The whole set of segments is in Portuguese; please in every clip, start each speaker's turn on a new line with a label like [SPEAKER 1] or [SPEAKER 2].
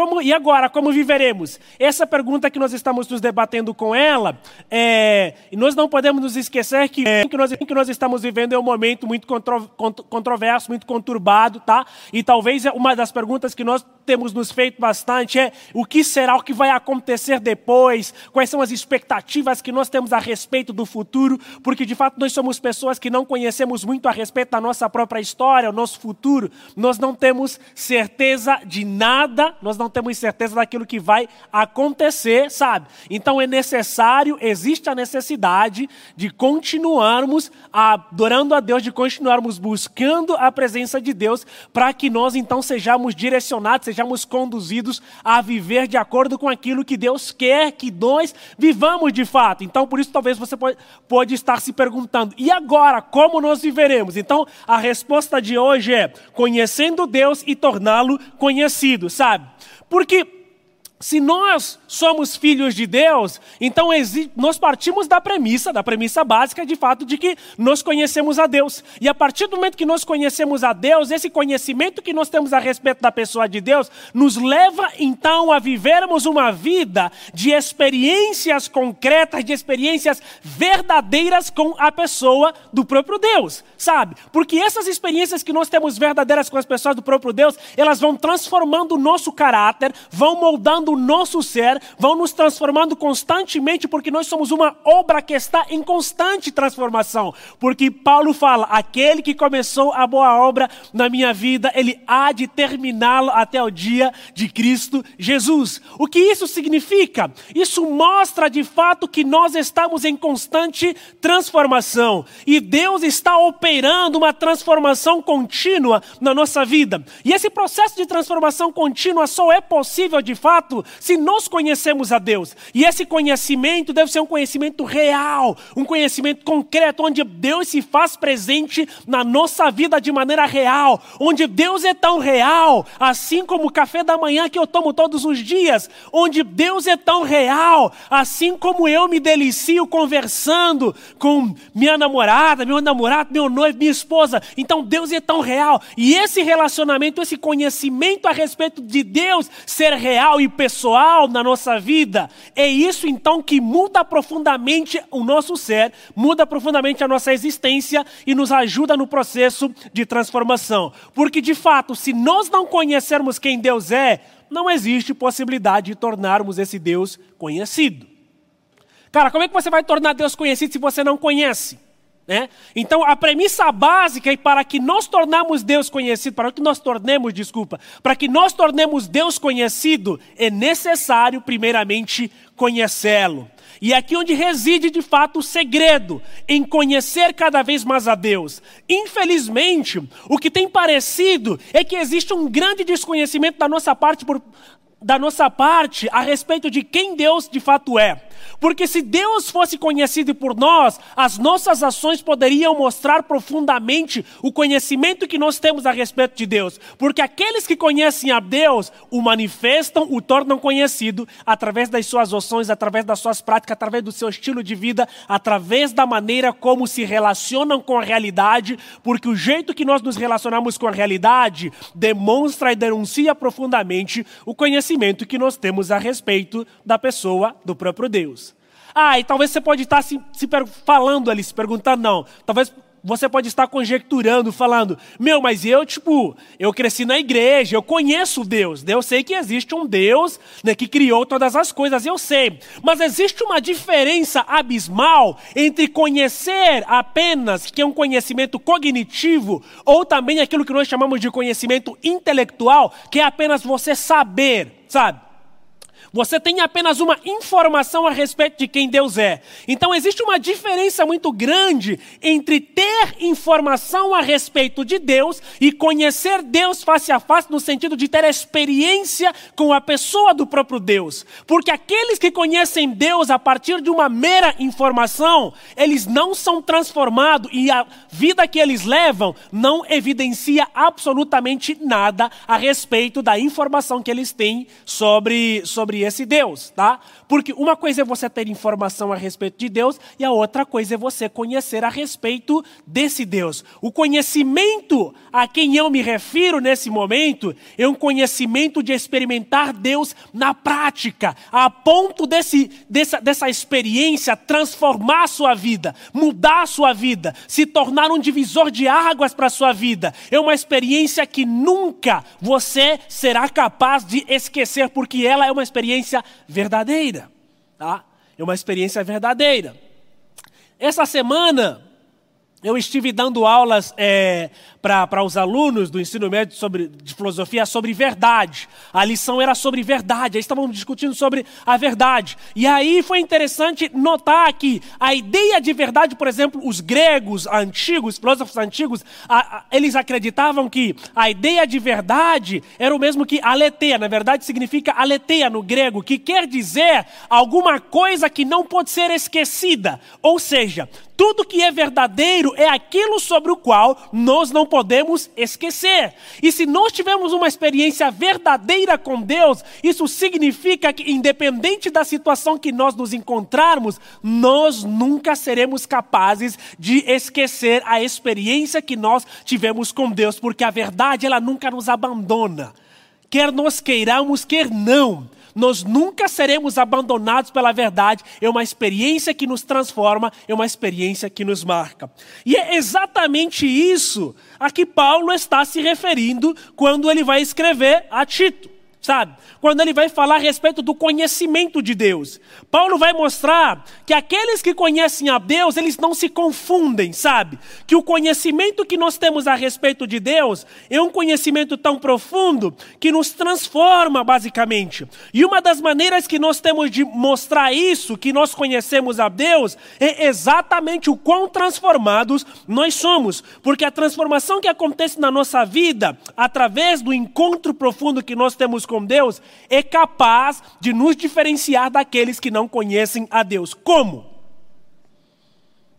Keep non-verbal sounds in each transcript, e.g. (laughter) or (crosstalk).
[SPEAKER 1] como, e agora, como viveremos? Essa pergunta que nós estamos nos debatendo com ela, é, nós não podemos nos esquecer que é, o que nós, que nós estamos vivendo é um momento muito contro, controverso, muito conturbado, tá? E talvez uma das perguntas que nós temos nos feito bastante é o que será, o que vai acontecer depois, quais são as expectativas que nós temos a respeito do futuro, porque de fato nós somos pessoas que não conhecemos muito a respeito da nossa própria história, o nosso futuro, nós não temos certeza de nada, nós não temos certeza daquilo que vai acontecer, sabe? Então é necessário, existe a necessidade de continuarmos adorando a Deus, de continuarmos buscando a presença de Deus, para que nós então sejamos direcionados, sejamos conduzidos a viver de acordo com aquilo que Deus quer que nós vivamos de fato. Então, por isso, talvez você pode, pode estar se perguntando: e agora, como nós viveremos? Então, a resposta de hoje é: conhecendo Deus e torná-lo conhecido, sabe? Porque se nós somos filhos de Deus, então nós partimos da premissa, da premissa básica de fato de que nós conhecemos a Deus. E a partir do momento que nós conhecemos a Deus, esse conhecimento que nós temos a respeito da pessoa de Deus, nos leva então a vivermos uma vida de experiências concretas, de experiências verdadeiras com a pessoa do próprio Deus, sabe? Porque essas experiências que nós temos verdadeiras com as pessoas do próprio Deus, elas vão transformando o nosso caráter, vão moldando o nosso ser, vão nos transformando constantemente, porque nós somos uma obra que está em constante transformação. Porque Paulo fala: aquele que começou a boa obra na minha vida, ele há de terminá-lo até o dia de Cristo Jesus. O que isso significa? Isso mostra de fato que nós estamos em constante transformação e Deus está operando uma transformação contínua na nossa vida. E esse processo de transformação contínua só é possível de fato se nós conhecemos a Deus. E esse conhecimento deve ser um conhecimento real, um conhecimento concreto, onde Deus se faz presente na nossa vida de maneira real, onde Deus é tão real, assim como o café da manhã que eu tomo todos os dias, onde Deus é tão real, assim como eu me delicio conversando com minha namorada, meu namorado, meu noivo, minha esposa. Então Deus é tão real. E esse relacionamento, esse conhecimento a respeito de Deus ser real e pessoal, pessoal na nossa vida, é isso então que muda profundamente o nosso ser, muda profundamente a nossa existência e nos ajuda no processo de transformação. Porque de fato, se nós não conhecermos quem Deus é, não existe possibilidade de tornarmos esse Deus conhecido. Cara, como é que você vai tornar Deus conhecido se você não conhece? Né? Então, a premissa básica é para que nós tornamos Deus conhecido, para que nós tornemos, desculpa, para que nós tornemos Deus conhecido, é necessário, primeiramente, conhecê-lo. E é aqui onde reside de fato o segredo, em conhecer cada vez mais a Deus. Infelizmente, o que tem parecido é que existe um grande desconhecimento da nossa parte por, da nossa parte a respeito de quem Deus de fato é. Porque se Deus fosse conhecido por nós, as nossas ações poderiam mostrar profundamente o conhecimento que nós temos a respeito de Deus. Porque aqueles que conhecem a Deus o manifestam, o tornam conhecido através das suas ações, através das suas práticas, através do seu estilo de vida, através da maneira como se relacionam com a realidade, porque o jeito que nós nos relacionamos com a realidade demonstra e denuncia profundamente o conhecimento que nós temos a respeito da pessoa do próprio Deus. Ah, e talvez você pode estar se, se falando ali, se perguntando, não. Talvez você pode estar conjecturando, falando, meu, mas eu, tipo, eu cresci na igreja, eu conheço Deus, eu sei que existe um Deus né, que criou todas as coisas, eu sei. Mas existe uma diferença abismal entre conhecer apenas, que é um conhecimento cognitivo, ou também aquilo que nós chamamos de conhecimento intelectual, que é apenas você saber, sabe? Você tem apenas uma informação a respeito de quem Deus é. Então existe uma diferença muito grande entre ter informação a respeito de Deus e conhecer Deus face a face, no sentido de ter experiência com a pessoa do próprio Deus. Porque aqueles que conhecem Deus a partir de uma mera informação, eles não são transformados e a vida que eles levam não evidencia absolutamente nada a respeito da informação que eles têm sobre, sobre sobre esse Deus, tá? Porque uma coisa é você ter informação a respeito de Deus e a outra coisa é você conhecer a respeito desse Deus. O conhecimento a quem eu me refiro nesse momento é um conhecimento de experimentar Deus na prática, a ponto desse, dessa, dessa experiência transformar a sua vida, mudar a sua vida, se tornar um divisor de águas para a sua vida. É uma experiência que nunca você será capaz de esquecer, porque ela é uma experiência verdadeira. Tá? É uma experiência verdadeira. Essa semana, eu estive dando aulas é, para os alunos do ensino médio sobre, de filosofia sobre verdade. A lição era sobre verdade, aí estávamos discutindo sobre a verdade. E aí foi interessante notar que a ideia de verdade, por exemplo, os gregos antigos, filósofos antigos, a, a, eles acreditavam que a ideia de verdade era o mesmo que aletheia. Na verdade, significa aletheia no grego, que quer dizer alguma coisa que não pode ser esquecida. Ou seja, tudo que é verdadeiro é aquilo sobre o qual nós não podemos esquecer. E se nós tivermos uma experiência verdadeira com Deus, isso significa que, independente da situação que nós nos encontrarmos, nós nunca seremos capazes de esquecer a experiência que nós tivemos com Deus, porque a verdade ela nunca nos abandona. Quer nós queiramos, quer não nós nunca seremos abandonados pela verdade. É uma experiência que nos transforma, é uma experiência que nos marca. E é exatamente isso a que Paulo está se referindo quando ele vai escrever a Tito sabe? Quando ele vai falar a respeito do conhecimento de Deus. Paulo vai mostrar que aqueles que conhecem a Deus, eles não se confundem, sabe? Que o conhecimento que nós temos a respeito de Deus é um conhecimento tão profundo que nos transforma, basicamente. E uma das maneiras que nós temos de mostrar isso, que nós conhecemos a Deus, é exatamente o quão transformados nós somos. Porque a transformação que acontece na nossa vida, através do encontro profundo que nós temos com Deus é capaz de nos diferenciar daqueles que não conhecem a Deus. Como?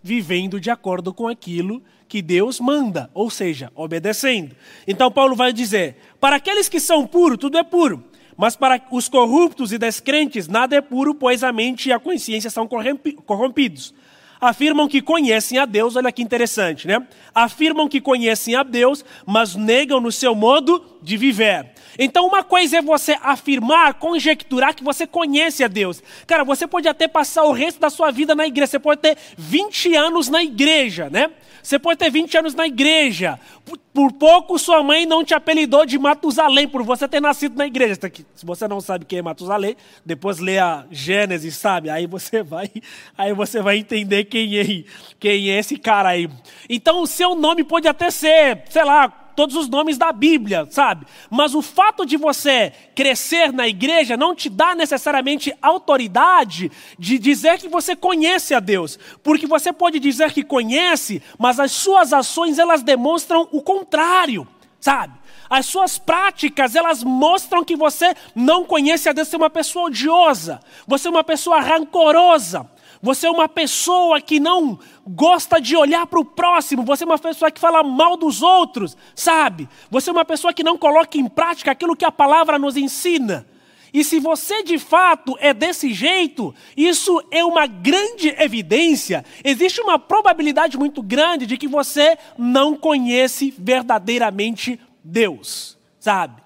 [SPEAKER 1] Vivendo de acordo com aquilo que Deus manda, ou seja, obedecendo. Então Paulo vai dizer: para aqueles que são puros, tudo é puro. Mas para os corruptos e descrentes, nada é puro, pois a mente e a consciência são corrompidos afirmam que conhecem a Deus, olha que interessante, né? Afirmam que conhecem a Deus, mas negam no seu modo de viver. Então, uma coisa é você afirmar, conjecturar que você conhece a Deus. Cara, você pode até passar o resto da sua vida na igreja, você pode ter 20 anos na igreja, né? Você pode ter 20 anos na igreja. Por, por, pouco sua mãe não te apelidou de Matusalém por você ter nascido na igreja. Se você não sabe quem é Matusalém, depois lê a Gênesis, sabe? Aí você (laughs) vai, aí você vai entender quem é, quem é esse cara aí. Então o seu nome pode até ser, sei lá, todos os nomes da Bíblia, sabe? Mas o fato de você crescer na igreja não te dá necessariamente autoridade de dizer que você conhece a Deus, porque você pode dizer que conhece, mas as suas ações elas demonstram o contrário, sabe? As suas práticas, elas mostram que você não conhece a Deus, você é uma pessoa odiosa, você é uma pessoa rancorosa, você é uma pessoa que não gosta de olhar para o próximo. Você é uma pessoa que fala mal dos outros, sabe? Você é uma pessoa que não coloca em prática aquilo que a palavra nos ensina. E se você de fato é desse jeito, isso é uma grande evidência. Existe uma probabilidade muito grande de que você não conhece verdadeiramente Deus, sabe?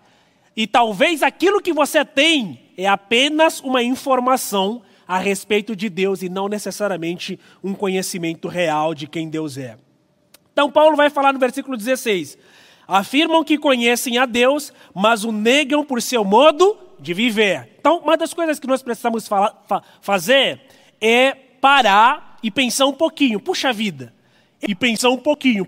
[SPEAKER 1] E talvez aquilo que você tem é apenas uma informação a respeito de Deus e não necessariamente um conhecimento real de quem Deus é. Então, Paulo vai falar no versículo 16: afirmam que conhecem a Deus, mas o negam por seu modo de viver. Então, uma das coisas que nós precisamos fa fazer é parar e pensar um pouquinho. Puxa vida, e pensar um pouquinho.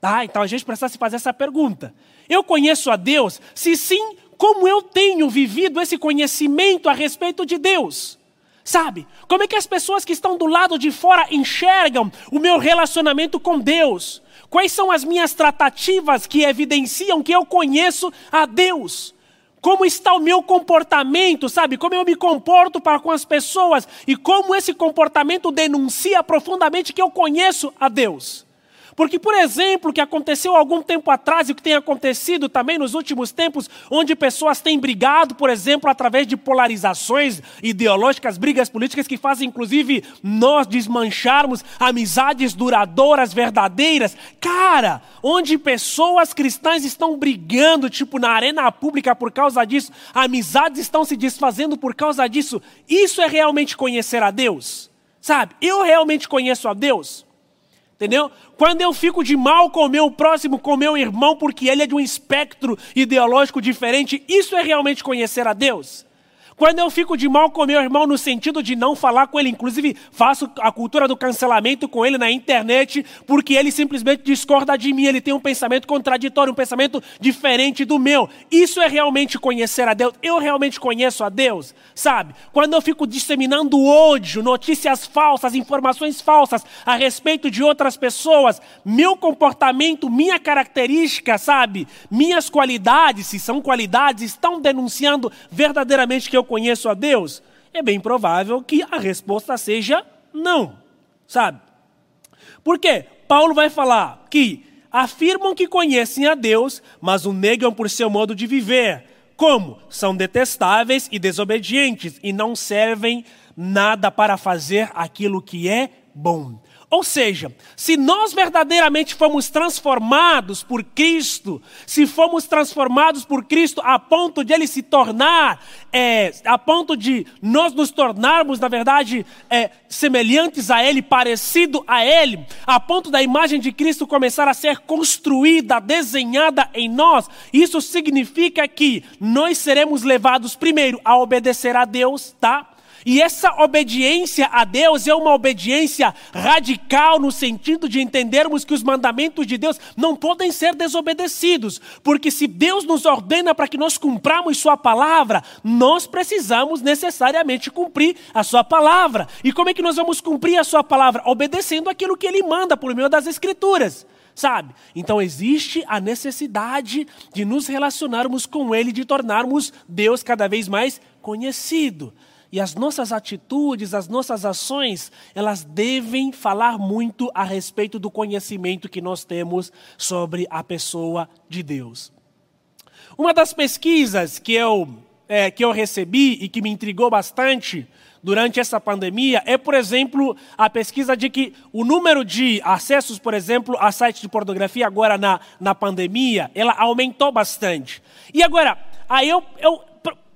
[SPEAKER 1] Tá? Então a gente precisa se fazer essa pergunta. Eu conheço a Deus? Se sim, como eu tenho vivido esse conhecimento a respeito de Deus? Sabe? Como é que as pessoas que estão do lado de fora enxergam o meu relacionamento com Deus? Quais são as minhas tratativas que evidenciam que eu conheço a Deus? Como está o meu comportamento, sabe? Como eu me comporto para com as pessoas e como esse comportamento denuncia profundamente que eu conheço a Deus. Porque, por exemplo, o que aconteceu algum tempo atrás e o que tem acontecido também nos últimos tempos, onde pessoas têm brigado, por exemplo, através de polarizações ideológicas, brigas políticas que fazem, inclusive, nós desmancharmos amizades duradouras, verdadeiras. Cara, onde pessoas cristãs estão brigando, tipo, na arena pública por causa disso, amizades estão se desfazendo por causa disso. Isso é realmente conhecer a Deus? Sabe? Eu realmente conheço a Deus? Entendeu? Quando eu fico de mal com o meu próximo, com o meu irmão, porque ele é de um espectro ideológico diferente, isso é realmente conhecer a Deus? Quando eu fico de mal com meu irmão no sentido de não falar com ele, inclusive faço a cultura do cancelamento com ele na internet, porque ele simplesmente discorda de mim, ele tem um pensamento contraditório, um pensamento diferente do meu. Isso é realmente conhecer a Deus. Eu realmente conheço a Deus, sabe? Quando eu fico disseminando ódio, notícias falsas, informações falsas a respeito de outras pessoas, meu comportamento, minha característica, sabe? Minhas qualidades, se são qualidades, estão denunciando verdadeiramente que eu eu conheço a Deus? É bem provável que a resposta seja não, sabe? Por quê? Paulo vai falar que afirmam que conhecem a Deus, mas o negam por seu modo de viver. Como? São detestáveis e desobedientes e não servem nada para fazer aquilo que é bom. Ou seja, se nós verdadeiramente fomos transformados por Cristo, se fomos transformados por Cristo a ponto de Ele se tornar, é, a ponto de nós nos tornarmos, na verdade, é, semelhantes a Ele, parecido a Ele, a ponto da imagem de Cristo começar a ser construída, desenhada em nós, isso significa que nós seremos levados primeiro a obedecer a Deus, tá? E essa obediência a Deus é uma obediência radical no sentido de entendermos que os mandamentos de Deus não podem ser desobedecidos, porque se Deus nos ordena para que nós cumpramos Sua palavra, nós precisamos necessariamente cumprir a Sua palavra. E como é que nós vamos cumprir a Sua palavra? Obedecendo aquilo que Ele manda por meio das Escrituras sabe? Então existe a necessidade de nos relacionarmos com Ele, de tornarmos Deus cada vez mais conhecido. E as nossas atitudes, as nossas ações, elas devem falar muito a respeito do conhecimento que nós temos sobre a pessoa de Deus. Uma das pesquisas que eu, é, que eu recebi e que me intrigou bastante durante essa pandemia é, por exemplo, a pesquisa de que o número de acessos, por exemplo, a sites de pornografia agora na, na pandemia, ela aumentou bastante. E agora, aí eu, eu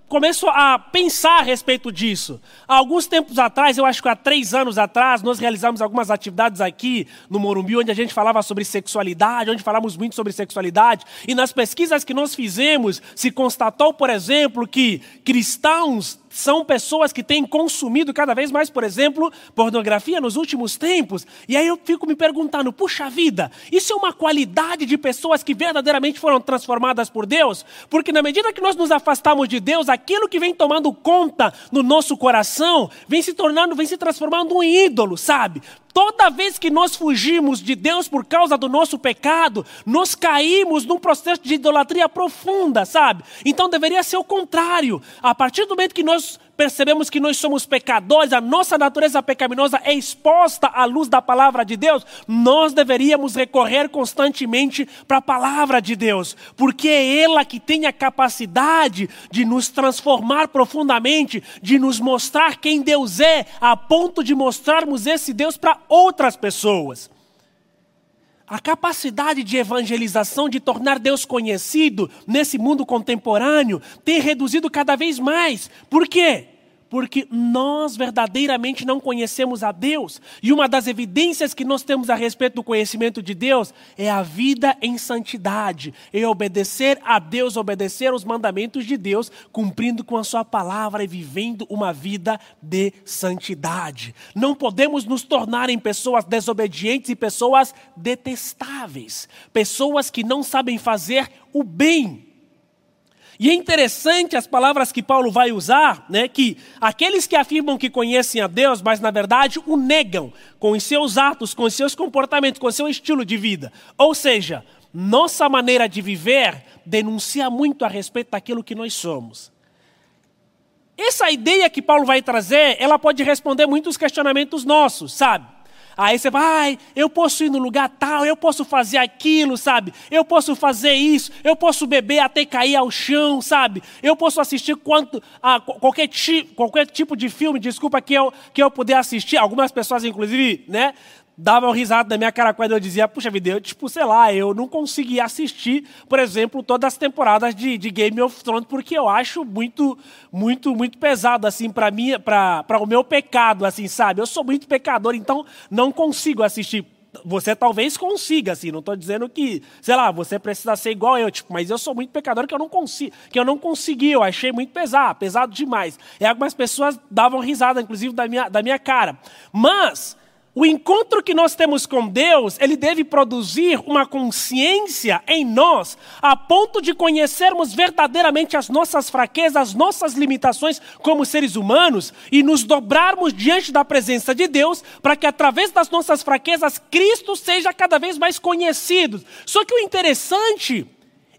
[SPEAKER 1] começo a pensar a respeito disso. Há alguns tempos atrás, eu acho que há três anos atrás, nós realizamos algumas atividades aqui no Morumbi, onde a gente falava sobre sexualidade, onde falamos muito sobre sexualidade. E nas pesquisas que nós fizemos, se constatou, por exemplo, que cristãos são pessoas que têm consumido cada vez mais, por exemplo, pornografia nos últimos tempos. E aí eu fico me perguntando: puxa vida, isso é uma qualidade de pessoas que verdadeiramente foram transformadas por Deus? Porque na medida que nós nos afastamos de Deus, aquilo que vem tomando conta no nosso coração vem se tornando, vem se transformando em ídolo, sabe? Toda vez que nós fugimos de Deus por causa do nosso pecado, nós caímos num processo de idolatria profunda, sabe? Então deveria ser o contrário. A partir do momento que nós percebemos que nós somos pecadores, a nossa natureza pecaminosa é exposta à luz da palavra de Deus, nós deveríamos recorrer constantemente para a palavra de Deus, porque é ela que tem a capacidade de nos transformar profundamente, de nos mostrar quem Deus é, a ponto de mostrarmos esse Deus para outras pessoas. A capacidade de evangelização, de tornar Deus conhecido nesse mundo contemporâneo, tem reduzido cada vez mais. Por quê? Porque nós verdadeiramente não conhecemos a Deus. E uma das evidências que nós temos a respeito do conhecimento de Deus é a vida em santidade, é obedecer a Deus, obedecer os mandamentos de Deus, cumprindo com a Sua palavra e vivendo uma vida de santidade. Não podemos nos tornar em pessoas desobedientes e pessoas detestáveis, pessoas que não sabem fazer o bem e é interessante as palavras que Paulo vai usar, né, que aqueles que afirmam que conhecem a Deus, mas na verdade o negam com os seus atos, com os seus comportamentos, com o seu estilo de vida. Ou seja, nossa maneira de viver denuncia muito a respeito daquilo que nós somos. Essa ideia que Paulo vai trazer, ela pode responder muitos questionamentos nossos, sabe? Aí você vai, ai, eu posso ir no lugar tal, eu posso fazer aquilo, sabe? Eu posso fazer isso, eu posso beber até cair ao chão, sabe? Eu posso assistir quanto, a, qualquer, ti, qualquer tipo de filme, desculpa, que eu, que eu puder assistir. Algumas pessoas, inclusive, né? Davam risada na minha cara quando eu dizia, puxa vida, eu, tipo, sei lá, eu não consegui assistir, por exemplo, todas as temporadas de, de Game of Thrones, porque eu acho muito, muito, muito pesado, assim, para mim, para o meu pecado, assim, sabe? Eu sou muito pecador, então não consigo assistir. Você talvez consiga, assim, não estou dizendo que, sei lá, você precisa ser igual eu, tipo, mas eu sou muito pecador que eu não consigo, que eu não consegui, eu achei muito pesado, pesado demais. E algumas pessoas davam risada, inclusive, da minha, da minha cara. Mas o encontro que nós temos com Deus, ele deve produzir uma consciência em nós, a ponto de conhecermos verdadeiramente as nossas fraquezas, as nossas limitações como seres humanos e nos dobrarmos diante da presença de Deus, para que através das nossas fraquezas Cristo seja cada vez mais conhecido. Só que o interessante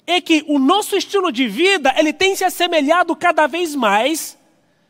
[SPEAKER 1] é que o nosso estilo de vida, ele tem se assemelhado cada vez mais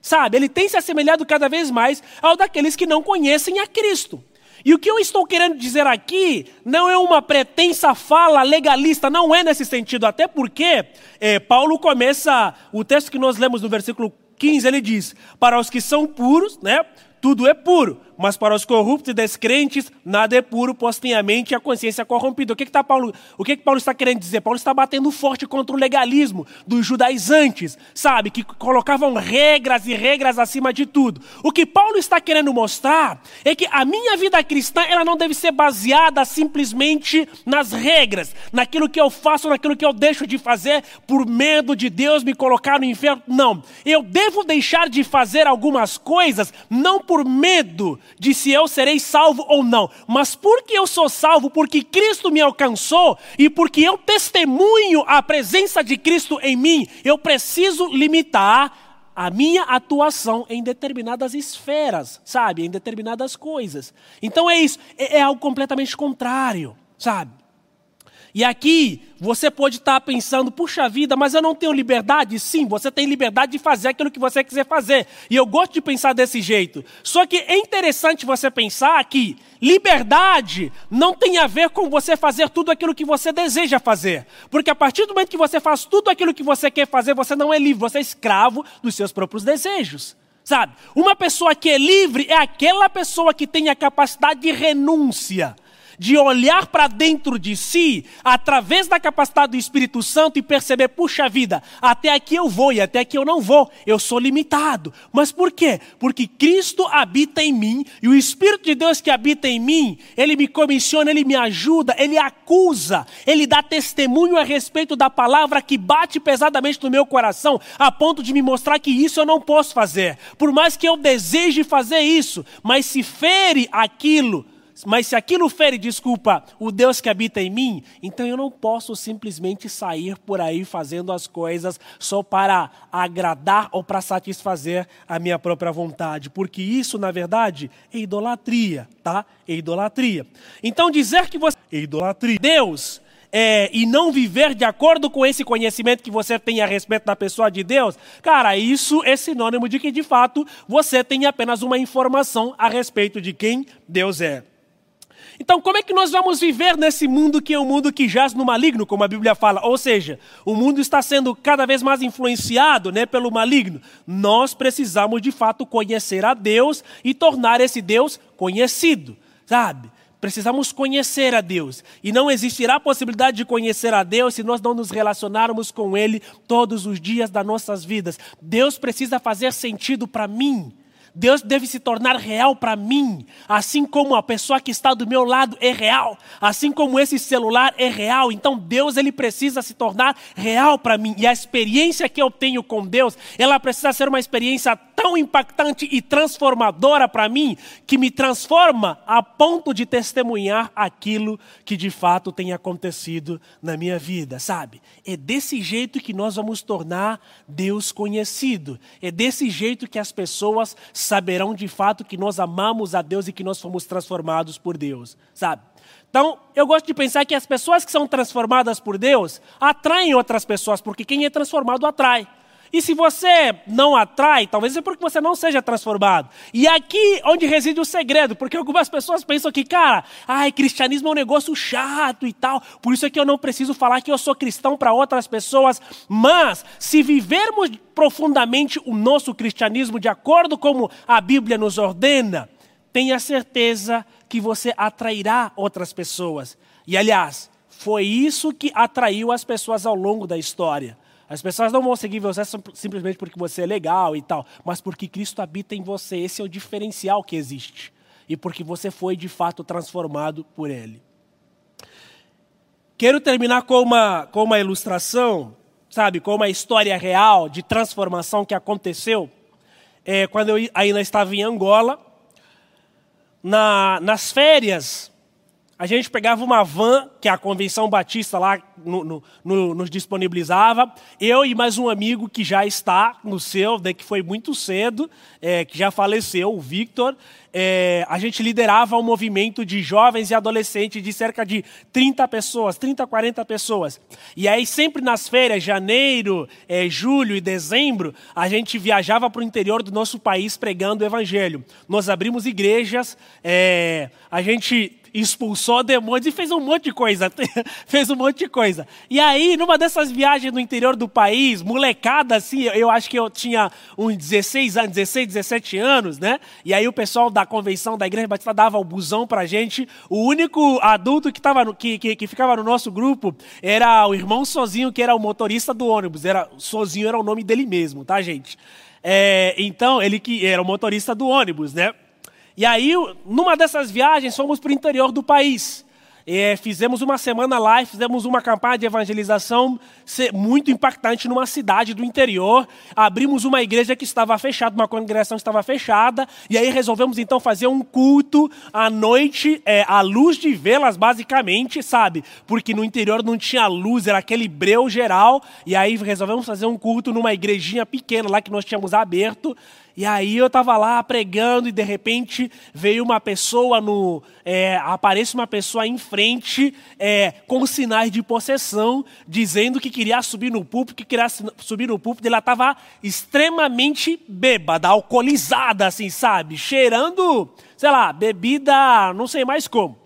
[SPEAKER 1] Sabe, ele tem se assemelhado cada vez mais ao daqueles que não conhecem a Cristo. E o que eu estou querendo dizer aqui não é uma pretensa fala legalista, não é nesse sentido, até porque é, Paulo começa, o texto que nós lemos no versículo 15, ele diz: Para os que são puros, né, tudo é puro mas para os corruptos e descrentes, nada é puro, pois tem a mente e a consciência corrompida. O que, que, tá Paulo, o que, que Paulo está querendo dizer? Paulo está batendo forte contra o legalismo dos judaizantes, sabe? Que colocavam regras e regras acima de tudo. O que Paulo está querendo mostrar é que a minha vida cristã ela não deve ser baseada simplesmente nas regras, naquilo que eu faço, naquilo que eu deixo de fazer por medo de Deus me colocar no inferno. Não. Eu devo deixar de fazer algumas coisas não por medo de se eu serei salvo ou não, mas porque eu sou salvo, porque Cristo me alcançou e porque eu testemunho a presença de Cristo em mim, eu preciso limitar a minha atuação em determinadas esferas, sabe? Em determinadas coisas. Então é isso, é, é algo completamente contrário, sabe? E aqui você pode estar pensando, puxa vida, mas eu não tenho liberdade? Sim, você tem liberdade de fazer aquilo que você quiser fazer. E eu gosto de pensar desse jeito. Só que é interessante você pensar que liberdade não tem a ver com você fazer tudo aquilo que você deseja fazer. Porque a partir do momento que você faz tudo aquilo que você quer fazer, você não é livre, você é escravo dos seus próprios desejos. Sabe? Uma pessoa que é livre é aquela pessoa que tem a capacidade de renúncia de olhar para dentro de si, através da capacidade do Espírito Santo e perceber: puxa vida, até aqui eu vou e até aqui eu não vou, eu sou limitado. Mas por quê? Porque Cristo habita em mim e o Espírito de Deus que habita em mim, ele me comissiona, ele me ajuda, ele acusa, ele dá testemunho a respeito da palavra que bate pesadamente no meu coração, a ponto de me mostrar que isso eu não posso fazer. Por mais que eu deseje fazer isso, mas se fere aquilo mas se aquilo fere, desculpa, o Deus que habita em mim, então eu não posso simplesmente sair por aí fazendo as coisas só para agradar ou para satisfazer a minha própria vontade, porque isso, na verdade, é idolatria, tá? É idolatria. Então dizer que você é idolatria, Deus é, e não viver de acordo com esse conhecimento que você tem a respeito da pessoa de Deus, cara, isso é sinônimo de que de fato você tem apenas uma informação a respeito de quem Deus é. Então, como é que nós vamos viver nesse mundo que é um mundo que jaz no maligno, como a Bíblia fala? Ou seja, o mundo está sendo cada vez mais influenciado né, pelo maligno. Nós precisamos, de fato, conhecer a Deus e tornar esse Deus conhecido, sabe? Precisamos conhecer a Deus. E não existirá possibilidade de conhecer a Deus se nós não nos relacionarmos com Ele todos os dias das nossas vidas. Deus precisa fazer sentido para mim. Deus deve se tornar real para mim, assim como a pessoa que está do meu lado é real, assim como esse celular é real. Então Deus ele precisa se tornar real para mim e a experiência que eu tenho com Deus, ela precisa ser uma experiência tão impactante e transformadora para mim que me transforma a ponto de testemunhar aquilo que de fato tem acontecido na minha vida, sabe? É desse jeito que nós vamos tornar Deus conhecido. É desse jeito que as pessoas saberão de fato que nós amamos a Deus e que nós fomos transformados por Deus, sabe? Então, eu gosto de pensar que as pessoas que são transformadas por Deus atraem outras pessoas, porque quem é transformado atrai. E se você não atrai, talvez é porque você não seja transformado. E aqui onde reside o segredo, porque algumas pessoas pensam que, cara, ai, cristianismo é um negócio chato e tal, por isso é que eu não preciso falar que eu sou cristão para outras pessoas. Mas, se vivermos profundamente o nosso cristianismo de acordo como a Bíblia nos ordena, tenha certeza que você atrairá outras pessoas. E aliás, foi isso que atraiu as pessoas ao longo da história. As pessoas não vão seguir você simplesmente porque você é legal e tal, mas porque Cristo habita em você. Esse é o diferencial que existe. E porque você foi de fato transformado por Ele. Quero terminar com uma, com uma ilustração, sabe, com uma história real de transformação que aconteceu é, quando eu ainda estava em Angola. Na, nas férias, a gente pegava uma van que a Convenção Batista lá no, no, no, nos disponibilizava, eu e mais um amigo que já está no seu, né, que foi muito cedo, é, que já faleceu, o Victor, é, a gente liderava um movimento de jovens e adolescentes de cerca de 30 pessoas, 30, 40 pessoas. E aí sempre nas férias, janeiro, é, julho e dezembro, a gente viajava para o interior do nosso país pregando o evangelho. Nós abrimos igrejas, é, a gente expulsou demônios e fez um monte de coisa. (laughs) fez um monte de coisa. E aí, numa dessas viagens no interior do país, molecada assim, eu acho que eu tinha uns 16 anos, 16, 17 anos, né? E aí o pessoal da convenção da Igreja Batista dava o busão pra gente. O único adulto que, tava no, que, que, que, ficava no nosso grupo era o irmão Sozinho, que era o motorista do ônibus. Era, Sozinho era o nome dele mesmo, tá, gente? É, então, ele que era o motorista do ônibus, né? E aí, numa dessas viagens, fomos para o interior do país. É, fizemos uma semana lá e fizemos uma campanha de evangelização muito impactante numa cidade do interior. Abrimos uma igreja que estava fechada, uma congregação que estava fechada, e aí resolvemos então fazer um culto à noite, é, à luz de velas, basicamente, sabe? Porque no interior não tinha luz, era aquele breu geral, e aí resolvemos fazer um culto numa igrejinha pequena lá que nós tínhamos aberto. E aí eu estava lá pregando e de repente veio uma pessoa no. É, aparece uma pessoa em frente é, com sinais de possessão, dizendo que queria subir no púlpito, que queria subir no púlpito. Ela estava extremamente bêbada, alcoolizada, assim, sabe? Cheirando, sei lá, bebida, não sei mais como.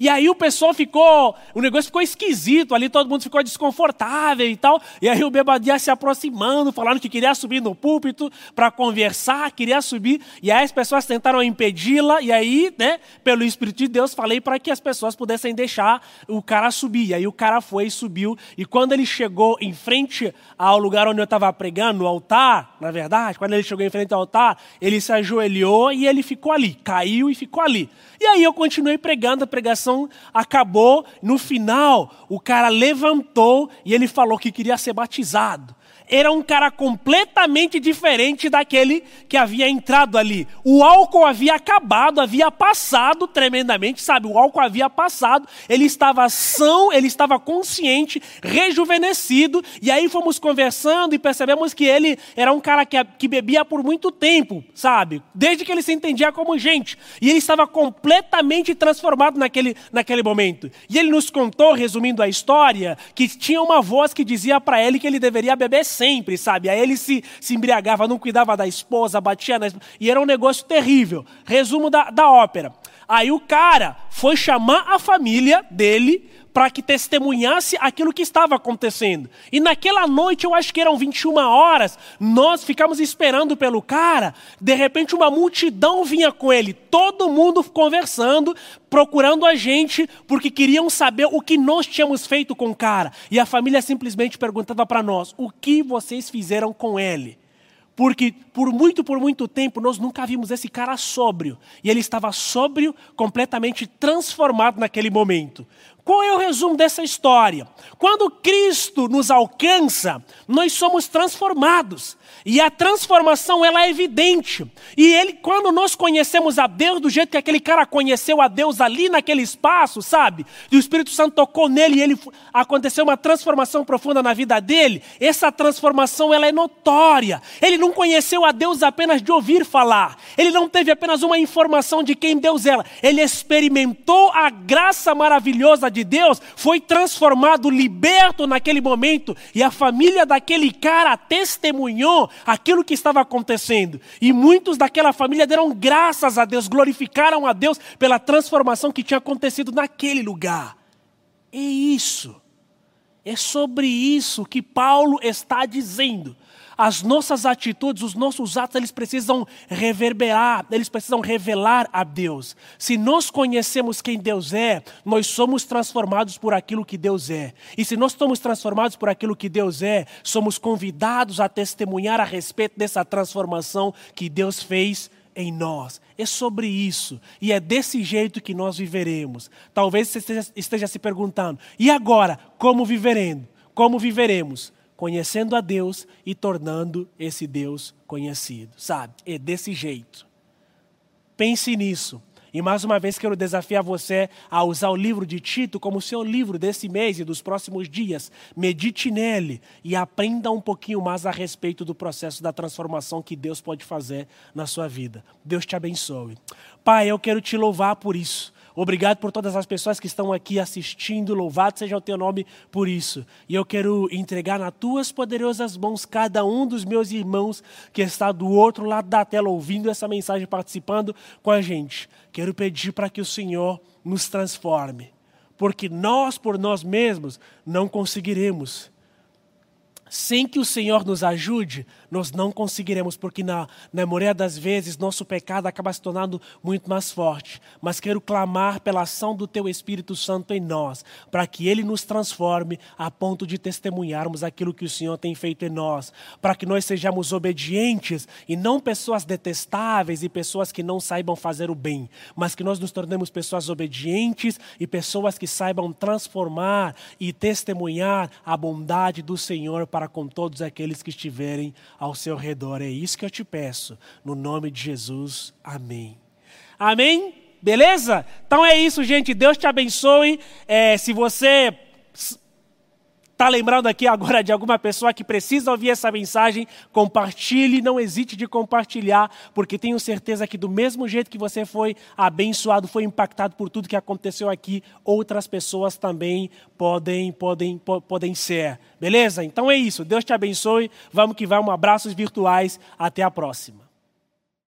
[SPEAKER 1] E aí o pessoal ficou, o negócio ficou esquisito ali, todo mundo ficou desconfortável e tal. E aí o Bebadia se aproximando, falando que queria subir no púlpito para conversar, queria subir. E aí as pessoas tentaram impedi-la. E aí, né, pelo Espírito de Deus, falei para que as pessoas pudessem deixar o cara subir. E aí o cara foi e subiu. E quando ele chegou em frente ao lugar onde eu estava pregando, no altar, na verdade, quando ele chegou em frente ao altar, ele se ajoelhou e ele ficou ali, caiu e ficou ali. E aí eu continuei pregando, a pregação acabou. No final, o cara levantou e ele falou que queria ser batizado era um cara completamente diferente daquele que havia entrado ali. O álcool havia acabado, havia passado tremendamente, sabe? O álcool havia passado, ele estava são, ele estava consciente, rejuvenescido, e aí fomos conversando e percebemos que ele era um cara que, que bebia por muito tempo, sabe? Desde que ele se entendia como gente. E ele estava completamente transformado naquele, naquele momento. E ele nos contou, resumindo a história, que tinha uma voz que dizia para ele que ele deveria beber sempre, sabe? Aí ele se, se embriagava, não cuidava da esposa, batia na esposa, e era um negócio terrível. Resumo da, da ópera. Aí o cara foi chamar a família dele para que testemunhasse aquilo que estava acontecendo. E naquela noite, eu acho que eram 21 horas, nós ficamos esperando pelo cara. De repente, uma multidão vinha com ele, todo mundo conversando, procurando a gente, porque queriam saber o que nós tínhamos feito com o cara. E a família simplesmente perguntava para nós: o que vocês fizeram com ele? Porque por muito, por muito tempo nós nunca vimos esse cara sóbrio. E ele estava sóbrio, completamente transformado naquele momento. Qual é o resumo dessa história? Quando Cristo nos alcança, nós somos transformados. E a transformação ela é evidente. E ele, quando nós conhecemos a Deus do jeito que aquele cara conheceu a Deus ali naquele espaço, sabe? E o Espírito Santo tocou nele e ele aconteceu uma transformação profunda na vida dele. Essa transformação ela é notória. Ele não conheceu a Deus apenas de ouvir falar. Ele não teve apenas uma informação de quem Deus era. Ele experimentou a graça maravilhosa de de Deus foi transformado, liberto naquele momento, e a família daquele cara testemunhou aquilo que estava acontecendo. E muitos daquela família deram graças a Deus, glorificaram a Deus pela transformação que tinha acontecido naquele lugar. É isso. É sobre isso que Paulo está dizendo as nossas atitudes, os nossos atos, eles precisam reverberar, eles precisam revelar a Deus. Se nós conhecemos quem Deus é, nós somos transformados por aquilo que Deus é. E se nós somos transformados por aquilo que Deus é, somos convidados a testemunhar a respeito dessa transformação que Deus fez em nós. É sobre isso. E é desse jeito que nós viveremos. Talvez você esteja, esteja se perguntando: e agora, como viveremos? Como viveremos? Conhecendo a Deus e tornando esse Deus conhecido, sabe? É desse jeito. Pense nisso. E mais uma vez quero desafiar você a usar o livro de Tito como seu livro desse mês e dos próximos dias. Medite nele e aprenda um pouquinho mais a respeito do processo da transformação que Deus pode fazer na sua vida. Deus te abençoe. Pai, eu quero te louvar por isso. Obrigado por todas as pessoas que estão aqui assistindo. Louvado seja o teu nome por isso. E eu quero entregar nas tuas poderosas mãos cada um dos meus irmãos que está do outro lado da tela ouvindo essa mensagem, participando com a gente. Quero pedir para que o Senhor nos transforme, porque nós por nós mesmos não conseguiremos. Sem que o Senhor nos ajude, nós não conseguiremos, porque na, na maioria das vezes nosso pecado acaba se tornando muito mais forte. Mas quero clamar pela ação do Teu Espírito Santo em nós, para que Ele nos transforme a ponto de testemunharmos aquilo que o Senhor tem feito em nós, para que nós sejamos obedientes e não pessoas detestáveis e pessoas que não saibam fazer o bem, mas que nós nos tornemos pessoas obedientes e pessoas que saibam transformar e testemunhar a bondade do Senhor para com todos aqueles que estiverem ao seu redor. É isso que eu te peço, no nome de Jesus. Amém. Amém? Beleza? Então é isso, gente. Deus te abençoe. É, se você está lembrando aqui agora de alguma pessoa que precisa ouvir essa mensagem, compartilhe, não hesite de compartilhar, porque tenho certeza que do mesmo jeito que você foi abençoado, foi impactado por tudo que aconteceu aqui, outras pessoas também podem, podem, podem ser. Beleza? Então é isso. Deus te abençoe. Vamos que vamos. Abraços virtuais. Até a próxima.